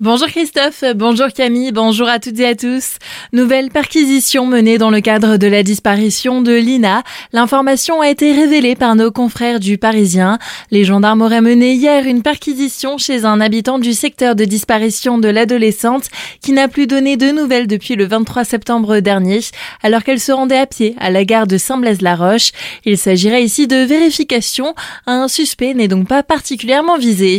Bonjour Christophe, bonjour Camille, bonjour à toutes et à tous. Nouvelle perquisition menée dans le cadre de la disparition de Lina. L'information a été révélée par nos confrères du Parisien. Les gendarmes auraient mené hier une perquisition chez un habitant du secteur de disparition de l'adolescente qui n'a plus donné de nouvelles depuis le 23 septembre dernier alors qu'elle se rendait à pied à la gare de Saint-Blaise-la-Roche. Il s'agirait ici de vérification. Un suspect n'est donc pas particulièrement visé.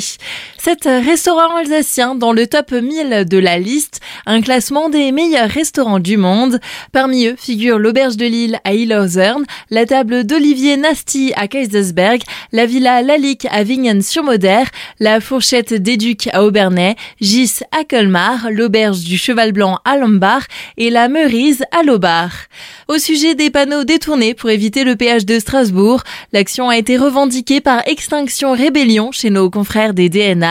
Cet restaurant alsacien dans le top 1000 de la liste, un classement des meilleurs restaurants du monde. Parmi eux figurent l'auberge de Lille à Illorzern, la table d'Olivier Nasty à Kaisersberg, la villa Lalique à Vignen-sur-Moder, la fourchette d'Éduc à Aubernais, Gis à Colmar, l'auberge du Cheval Blanc à Lombard et la Meurise à Lobar. Au sujet des panneaux détournés pour éviter le péage de Strasbourg, l'action a été revendiquée par Extinction Rébellion chez nos confrères des DNA.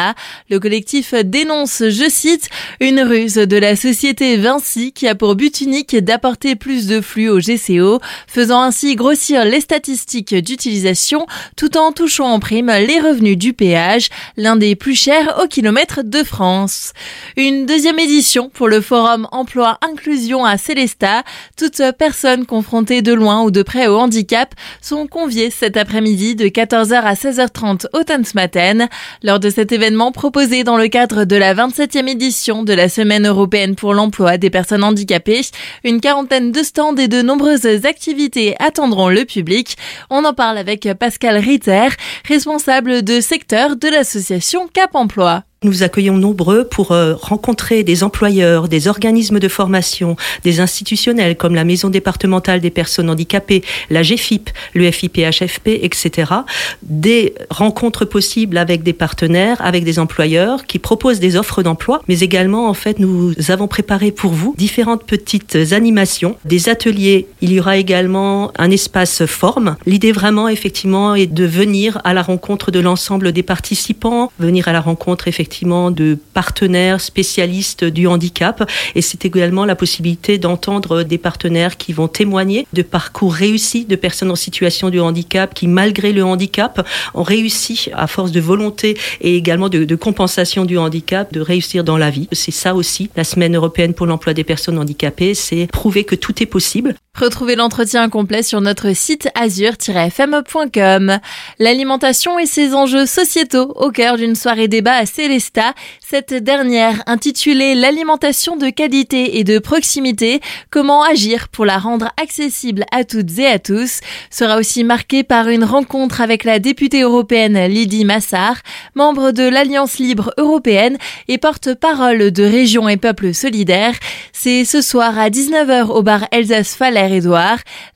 Le collectif dénonce je cite, une ruse de la société Vinci qui a pour but unique d'apporter plus de flux au GCO, faisant ainsi grossir les statistiques d'utilisation tout en touchant en prime les revenus du péage, l'un des plus chers au kilomètre de France. Une deuxième édition pour le forum emploi inclusion à Célesta. Toutes personnes confrontées de loin ou de près au handicap sont conviées cet après-midi de 14h à 16h30 au Tanzmatten. Lors de cet événement proposé dans le cadre de la 27 septième édition de la Semaine européenne pour l'emploi des personnes handicapées. Une quarantaine de stands et de nombreuses activités attendront le public. On en parle avec Pascal Ritter, responsable de secteur de l'association Cap Emploi. Nous accueillons nombreux pour euh, rencontrer des employeurs, des organismes de formation, des institutionnels comme la Maison départementale des personnes handicapées, la GFIP, le FIPHFP, etc. Des rencontres possibles avec des partenaires, avec des employeurs qui proposent des offres d'emploi, mais également, en fait, nous avons préparé pour vous différentes petites animations, des ateliers. Il y aura également un espace forme. L'idée vraiment, effectivement, est de venir à la rencontre de l'ensemble des participants, venir à la rencontre, effectivement, de partenaires spécialistes du handicap et c'est également la possibilité d'entendre des partenaires qui vont témoigner de parcours réussis de personnes en situation de handicap qui malgré le handicap ont réussi à force de volonté et également de, de compensation du handicap de réussir dans la vie. C'est ça aussi la semaine européenne pour l'emploi des personnes handicapées, c'est prouver que tout est possible. Retrouvez l'entretien complet sur notre site azur-fm.com. L'alimentation et ses enjeux sociétaux au cœur d'une soirée débat à Célesta. Cette dernière, intitulée L'alimentation de qualité et de proximité, comment agir pour la rendre accessible à toutes et à tous, sera aussi marquée par une rencontre avec la députée européenne Lydie Massard, membre de l'Alliance libre européenne et porte-parole de Régions et Peuples solidaires. C'est ce soir à 19h au bar Elsace Faller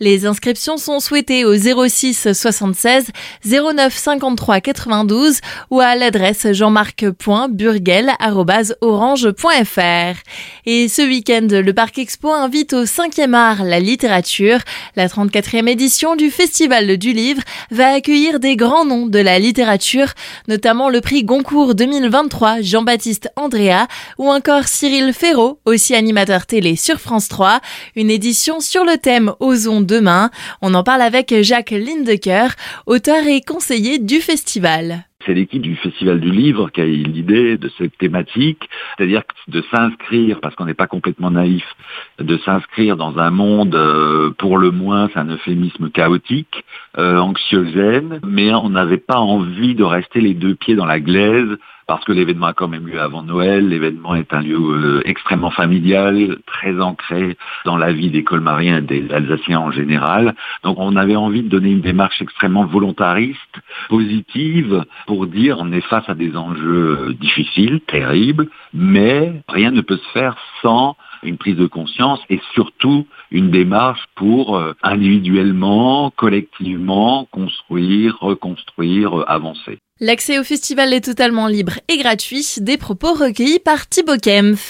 Les inscriptions sont souhaitées au 06 76 09 53 92 ou à l'adresse jean-marc.burgel.orange.fr. Et ce week-end, le Parc Expo invite au 5e art la littérature. La 34e édition du Festival du Livre va accueillir des grands noms de la littérature, notamment le prix Goncourt 2023 Jean-Baptiste Andrea ou encore Cyril Ferraud, aussi animateur télé sur France 3. Une édition sur le thème Osons demain. On en parle avec Jacques Lindecker, auteur et conseiller du festival. C'est l'équipe du Festival du Livre qui a eu l'idée de cette thématique, c'est-à-dire de s'inscrire, parce qu'on n'est pas complètement naïf, de s'inscrire dans un monde euh, pour le moins, c'est un euphémisme chaotique, euh, anxiogène, mais on n'avait pas envie de rester les deux pieds dans la glaise parce que l'événement a quand même lieu avant Noël. L'événement est un lieu euh, extrêmement familial, très ancré dans la vie des colmariens et des Alsaciens en général. Donc on avait envie de donner une démarche extrêmement volontariste, positive, pour dire on est face à des enjeux euh, difficiles, terribles, mais rien ne peut se faire sans une prise de conscience et surtout une démarche pour euh, individuellement, collectivement construire, reconstruire, avancer. L'accès au festival est totalement libre et gratuit, des propos recueillis par Thibaut Kempf.